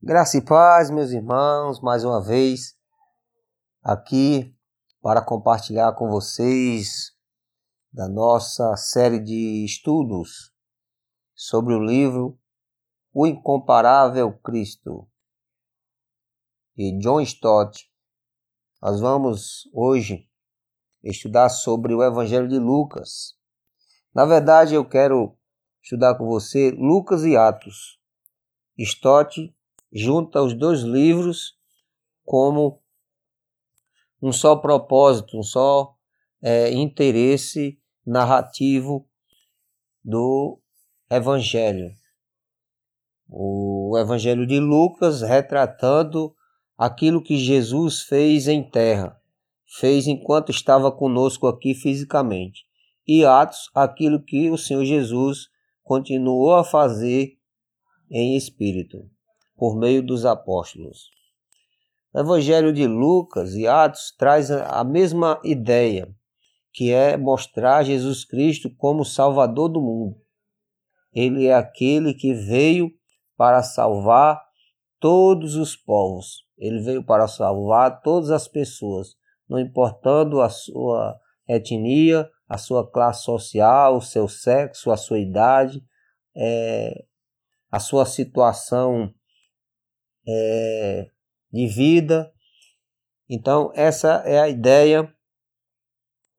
Graça e paz, meus irmãos, mais uma vez aqui para compartilhar com vocês da nossa série de estudos sobre o livro O Incomparável Cristo de John Stott. Nós vamos hoje estudar sobre o Evangelho de Lucas. Na verdade, eu quero estudar com você Lucas e Atos. Stott junta os dois livros como um só propósito, um só é, interesse narrativo do Evangelho. O Evangelho de Lucas retratando aquilo que Jesus fez em terra, fez enquanto estava conosco aqui fisicamente. E Atos, aquilo que o Senhor Jesus continuou a fazer em espírito por meio dos apóstolos. O Evangelho de Lucas e Atos traz a mesma ideia, que é mostrar Jesus Cristo como Salvador do mundo. Ele é aquele que veio para salvar todos os povos. Ele veio para salvar todas as pessoas, não importando a sua etnia, a sua classe social, o seu sexo, a sua idade, é, a sua situação é, de vida. Então, essa é a ideia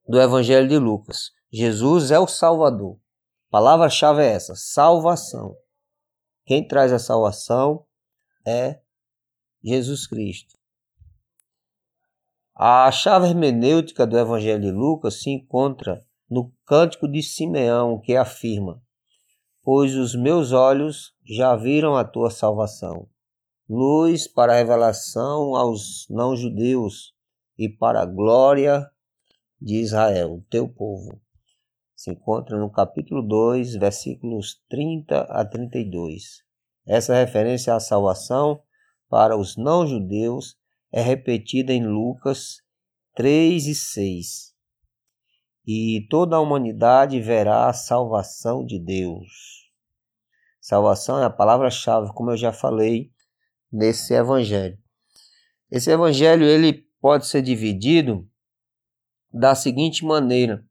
do Evangelho de Lucas. Jesus é o Salvador. A palavra-chave é essa: salvação. Quem traz a salvação é Jesus Cristo. A chave hermenêutica do Evangelho de Lucas se encontra no Cântico de Simeão, que afirma: Pois os meus olhos já viram a tua salvação luz para a revelação aos não-judeus e para a glória de Israel, teu povo. Se encontra no capítulo 2, versículos 30 a 32. Essa referência à salvação para os não-judeus é repetida em Lucas 3 e 6. E toda a humanidade verá a salvação de Deus. Salvação é a palavra-chave, como eu já falei nesse evangelho. Esse evangelho ele pode ser dividido da seguinte maneira: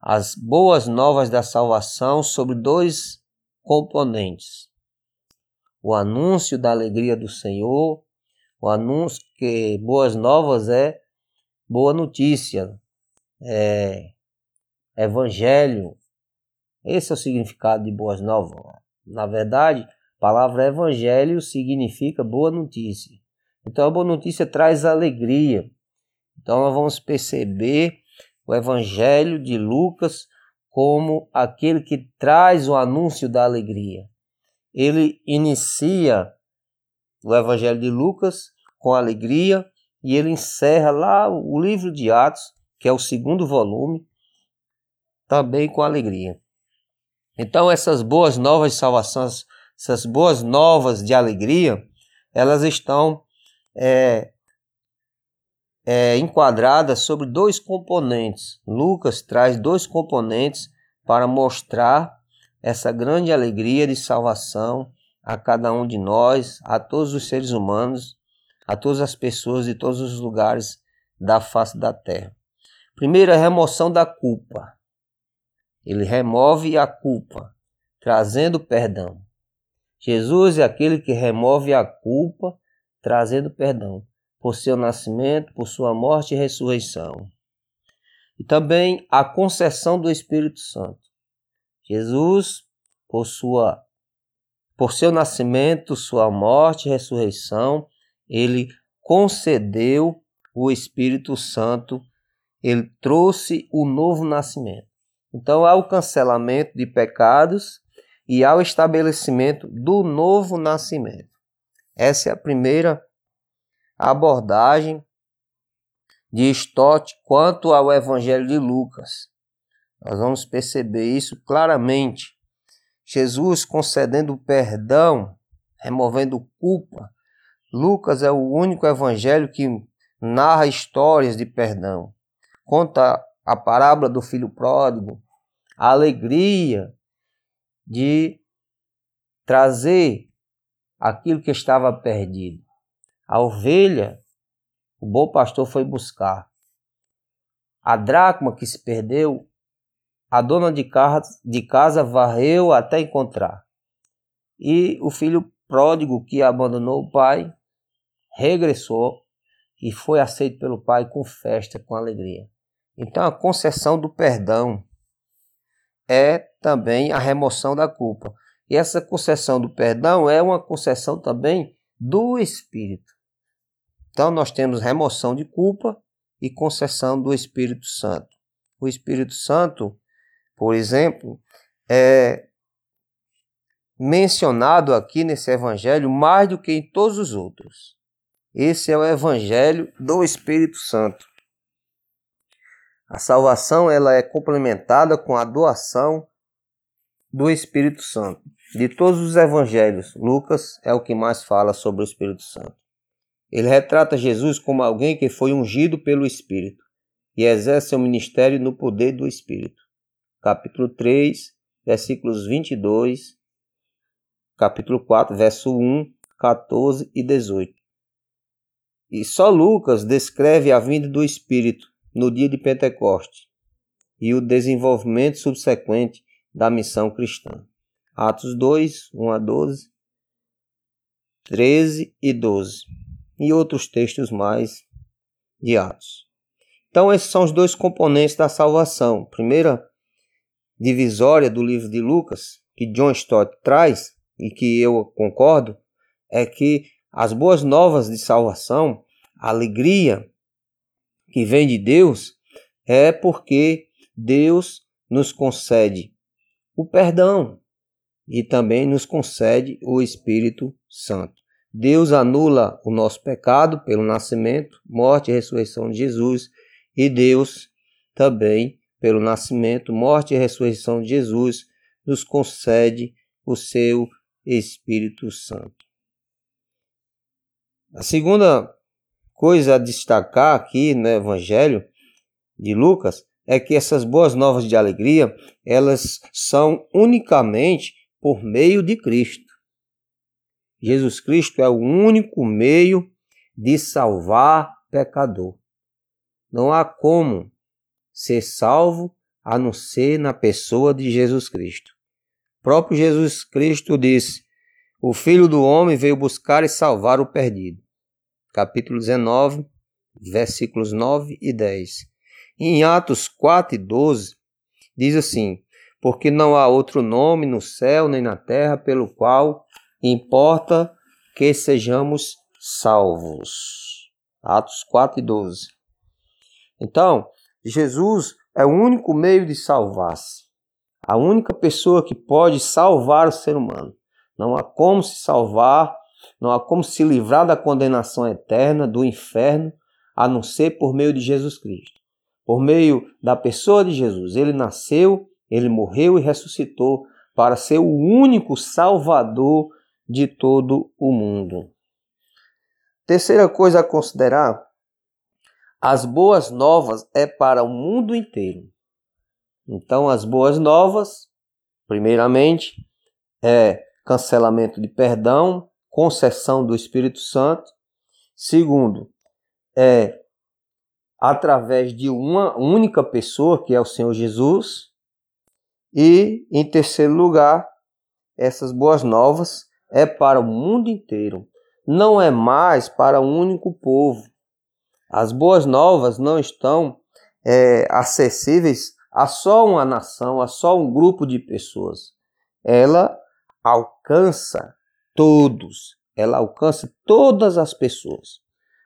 as boas novas da salvação sobre dois componentes. O anúncio da alegria do Senhor, o anúncio que boas novas é boa notícia, é evangelho. Esse é o significado de boas novas. Na verdade, a palavra evangelho significa boa notícia. Então a boa notícia traz alegria. Então nós vamos perceber o evangelho de Lucas como aquele que traz o anúncio da alegria. Ele inicia o evangelho de Lucas com alegria e ele encerra lá o livro de Atos, que é o segundo volume, também com alegria. Então essas boas novas de salvação essas boas novas de alegria, elas estão é, é, enquadradas sobre dois componentes. Lucas traz dois componentes para mostrar essa grande alegria de salvação a cada um de nós, a todos os seres humanos, a todas as pessoas de todos os lugares da face da terra. Primeiro, a remoção da culpa. Ele remove a culpa, trazendo perdão. Jesus é aquele que remove a culpa, trazendo perdão por seu nascimento, por sua morte e ressurreição. E também a concessão do Espírito Santo. Jesus, por sua por seu nascimento, sua morte e ressurreição, ele concedeu o Espírito Santo, ele trouxe o novo nascimento. Então há o cancelamento de pecados e ao estabelecimento do novo nascimento. Essa é a primeira abordagem de Stott quanto ao Evangelho de Lucas. Nós vamos perceber isso claramente. Jesus concedendo perdão, removendo culpa. Lucas é o único evangelho que narra histórias de perdão. Conta a parábola do filho pródigo, a alegria de trazer aquilo que estava perdido. A ovelha, o bom pastor foi buscar. A dracma que se perdeu, a dona de casa, de casa varreu até encontrar. E o filho pródigo que abandonou o pai regressou e foi aceito pelo pai com festa, com alegria. Então a concessão do perdão é também a remoção da culpa. E essa concessão do perdão é uma concessão também do Espírito. Então nós temos remoção de culpa e concessão do Espírito Santo. O Espírito Santo, por exemplo, é mencionado aqui nesse evangelho mais do que em todos os outros. Esse é o evangelho do Espírito Santo. A salvação ela é complementada com a doação do Espírito Santo. De todos os evangelhos, Lucas é o que mais fala sobre o Espírito Santo. Ele retrata Jesus como alguém que foi ungido pelo Espírito e exerce seu ministério no poder do Espírito. Capítulo 3, versículos 22, capítulo 4, verso 1, 14 e 18. E só Lucas descreve a vinda do Espírito no dia de Pentecoste e o desenvolvimento subsequente da missão cristã. Atos 2, 1 a 12, 13 e 12. E outros textos mais de Atos. Então, esses são os dois componentes da salvação. Primeira divisória do livro de Lucas, que John Stott traz, e que eu concordo, é que as boas novas de salvação, a alegria que vem de Deus, é porque Deus nos concede o perdão e também nos concede o Espírito Santo. Deus anula o nosso pecado pelo nascimento, morte e ressurreição de Jesus, e Deus também, pelo nascimento, morte e ressurreição de Jesus, nos concede o seu Espírito Santo. A segunda coisa a destacar aqui no Evangelho de Lucas é que essas boas novas de alegria, elas são unicamente por meio de Cristo. Jesus Cristo é o único meio de salvar pecador. Não há como ser salvo a não ser na pessoa de Jesus Cristo. O próprio Jesus Cristo disse: O Filho do Homem veio buscar e salvar o perdido. Capítulo 19, versículos 9 e 10. Em Atos 4 e 12, diz assim: Porque não há outro nome no céu nem na terra pelo qual importa que sejamos salvos. Atos 4 e 12. Então, Jesus é o único meio de salvar-se. A única pessoa que pode salvar o ser humano. Não há como se salvar, não há como se livrar da condenação eterna, do inferno, a não ser por meio de Jesus Cristo por meio da pessoa de Jesus. Ele nasceu, ele morreu e ressuscitou para ser o único salvador de todo o mundo. Terceira coisa a considerar: as boas novas é para o mundo inteiro. Então, as boas novas, primeiramente, é cancelamento de perdão, concessão do Espírito Santo. Segundo, é através de uma única pessoa, que é o Senhor Jesus. E, em terceiro lugar, essas boas novas é para o mundo inteiro, não é mais para um único povo. As boas novas não estão é, acessíveis a só uma nação, a só um grupo de pessoas. Ela alcança todos, ela alcança todas as pessoas.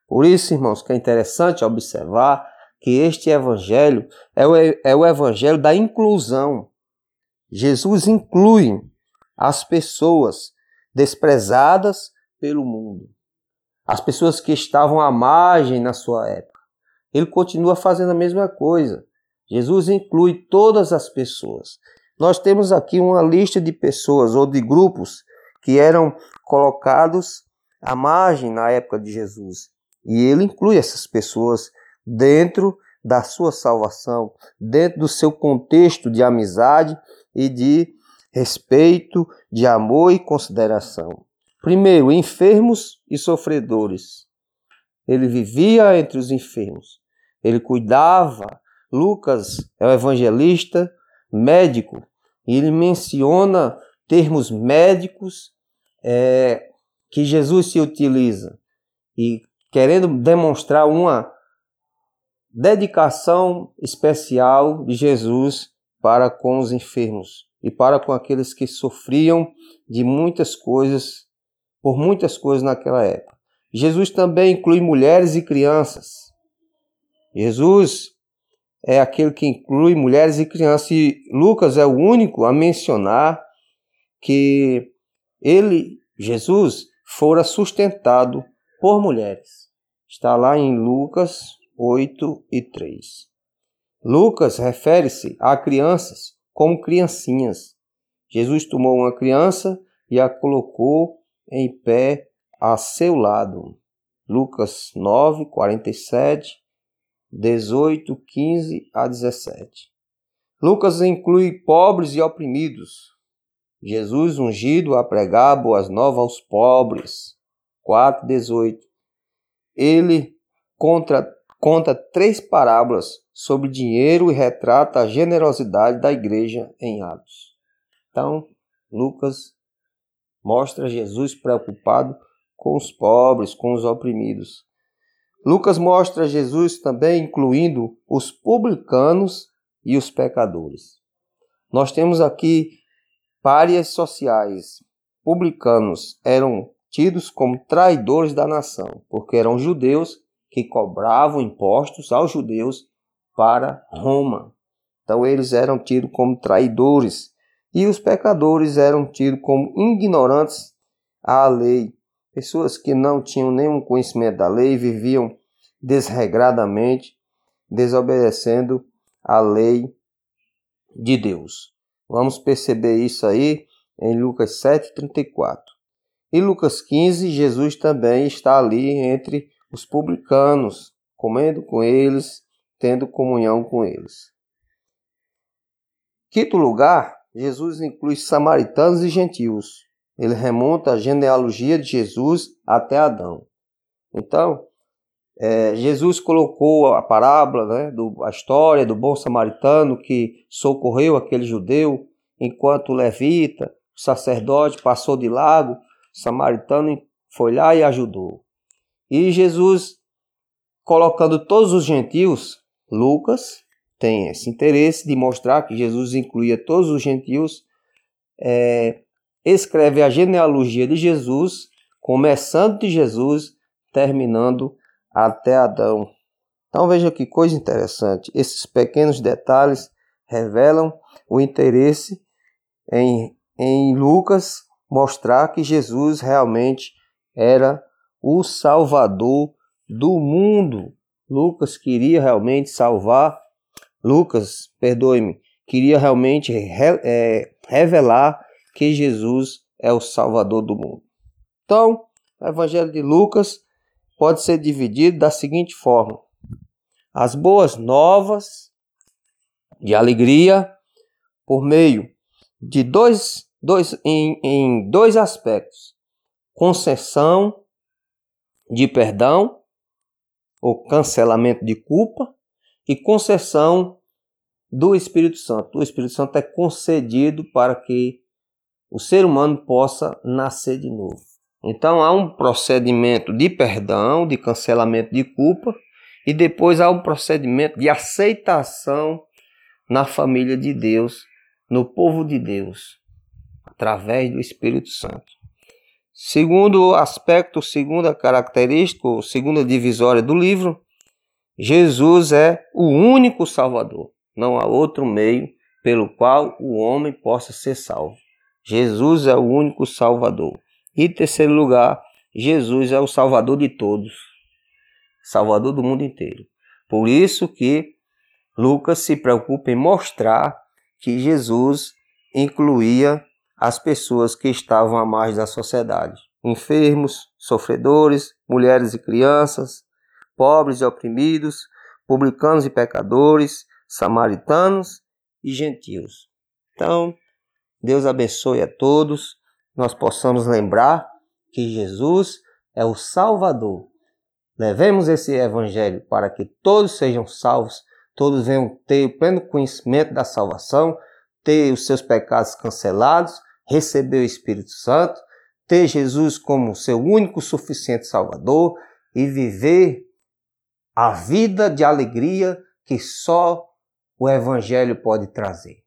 Por isso, irmãos, que é interessante observar que este evangelho é o, é o evangelho da inclusão. Jesus inclui as pessoas desprezadas pelo mundo, as pessoas que estavam à margem na sua época. Ele continua fazendo a mesma coisa. Jesus inclui todas as pessoas. Nós temos aqui uma lista de pessoas ou de grupos que eram colocados à margem na época de Jesus. E ele inclui essas pessoas dentro da sua salvação, dentro do seu contexto de amizade e de respeito, de amor e consideração. Primeiro, enfermos e sofredores. Ele vivia entre os enfermos. Ele cuidava. Lucas é o evangelista médico e ele menciona termos médicos é, que Jesus se utiliza e querendo demonstrar uma dedicação especial de Jesus para com os enfermos e para com aqueles que sofriam de muitas coisas, por muitas coisas naquela época. Jesus também inclui mulheres e crianças. Jesus é aquele que inclui mulheres e crianças, e Lucas é o único a mencionar que ele, Jesus, fora sustentado por mulheres. Está lá em Lucas 8 e 3. Lucas refere-se a crianças como criancinhas. Jesus tomou uma criança e a colocou em pé a seu lado. Lucas 9, 47, 18, 15 a 17. Lucas inclui pobres e oprimidos. Jesus ungido a pregar boas novas aos pobres. 4, 18. Ele contra conta três parábolas sobre dinheiro e retrata a generosidade da igreja em Atos. Então, Lucas mostra Jesus preocupado com os pobres, com os oprimidos. Lucas mostra Jesus também incluindo os publicanos e os pecadores. Nós temos aqui párias sociais. Publicanos eram tidos como traidores da nação, porque eram judeus que cobravam impostos aos judeus para Roma. Então eles eram tidos como traidores e os pecadores eram tidos como ignorantes à lei, pessoas que não tinham nenhum conhecimento da lei, viviam desregradamente, desobedecendo a lei de Deus. Vamos perceber isso aí em Lucas 7:34. E Lucas 15, Jesus também está ali entre os publicanos, comendo com eles, tendo comunhão com eles. Quinto lugar, Jesus inclui samaritanos e gentios. Ele remonta a genealogia de Jesus até Adão. Então, é, Jesus colocou a parábola, né, do, a história do bom samaritano que socorreu aquele judeu, enquanto o levita, o sacerdote, passou de lago, o samaritano foi lá e ajudou. E Jesus, colocando todos os gentios, Lucas tem esse interesse de mostrar que Jesus incluía todos os gentios, é, escreve a genealogia de Jesus, começando de Jesus, terminando até Adão. Então veja que coisa interessante, esses pequenos detalhes revelam o interesse em, em Lucas mostrar que Jesus realmente era o Salvador do mundo. Lucas queria realmente salvar, Lucas, perdoe-me, queria realmente re, é, revelar que Jesus é o Salvador do mundo. Então, o Evangelho de Lucas pode ser dividido da seguinte forma: as boas novas de alegria por meio de dois, dois em, em dois aspectos: concessão de perdão ou cancelamento de culpa e concessão do Espírito Santo. O Espírito Santo é concedido para que o ser humano possa nascer de novo. Então há um procedimento de perdão, de cancelamento de culpa e depois há um procedimento de aceitação na família de Deus, no povo de Deus, através do Espírito Santo. Segundo aspecto, segunda característica, segunda divisória do livro, Jesus é o único Salvador. Não há outro meio pelo qual o homem possa ser salvo. Jesus é o único Salvador. E terceiro lugar, Jesus é o Salvador de todos, Salvador do mundo inteiro. Por isso que Lucas se preocupa em mostrar que Jesus incluía as pessoas que estavam à margem da sociedade: enfermos, sofredores, mulheres e crianças, pobres e oprimidos, publicanos e pecadores, samaritanos e gentios. Então, Deus abençoe a todos, nós possamos lembrar que Jesus é o Salvador. Levemos esse evangelho para que todos sejam salvos, todos venham ter o pleno conhecimento da salvação, ter os seus pecados cancelados, receber o Espírito Santo, ter Jesus como seu único suficiente Salvador e viver a vida de alegria que só o Evangelho pode trazer.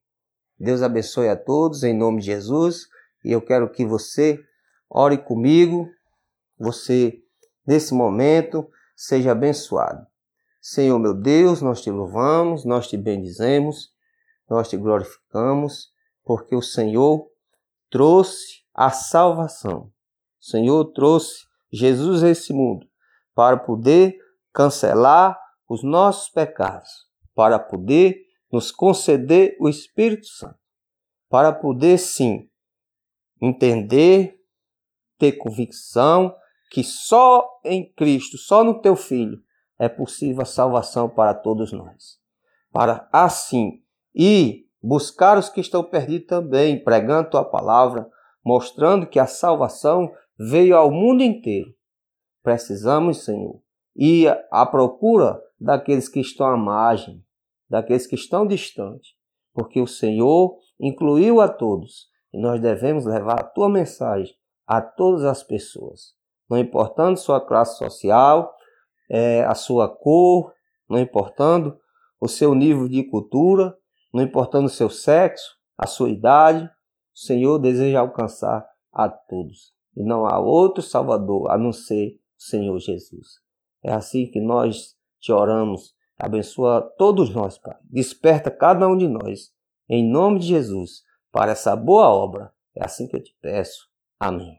Deus abençoe a todos em nome de Jesus e eu quero que você ore comigo, você nesse momento seja abençoado. Senhor meu Deus, nós te louvamos, nós te bendizemos, nós te glorificamos, porque o Senhor trouxe a salvação. O Senhor trouxe Jesus a esse mundo para poder cancelar os nossos pecados, para poder nos conceder o Espírito Santo, para poder sim entender, ter convicção que só em Cristo, só no teu Filho, é possível a salvação para todos nós. Para assim ir buscar os que estão perdidos também, pregando tua palavra, mostrando que a salvação veio ao mundo inteiro. Precisamos, Senhor, ir à procura daqueles que estão à margem, daqueles que estão distantes, porque o Senhor incluiu a todos e nós devemos levar a tua mensagem a todas as pessoas, não importando sua classe social, é, a sua cor, não importando o seu nível de cultura, não importando o seu sexo, a sua idade, o Senhor deseja alcançar a todos. E não há outro Salvador a não ser o Senhor Jesus. É assim que nós te oramos. Abençoa todos nós, Pai. Desperta cada um de nós, em nome de Jesus, para essa boa obra. É assim que eu te peço. Amém.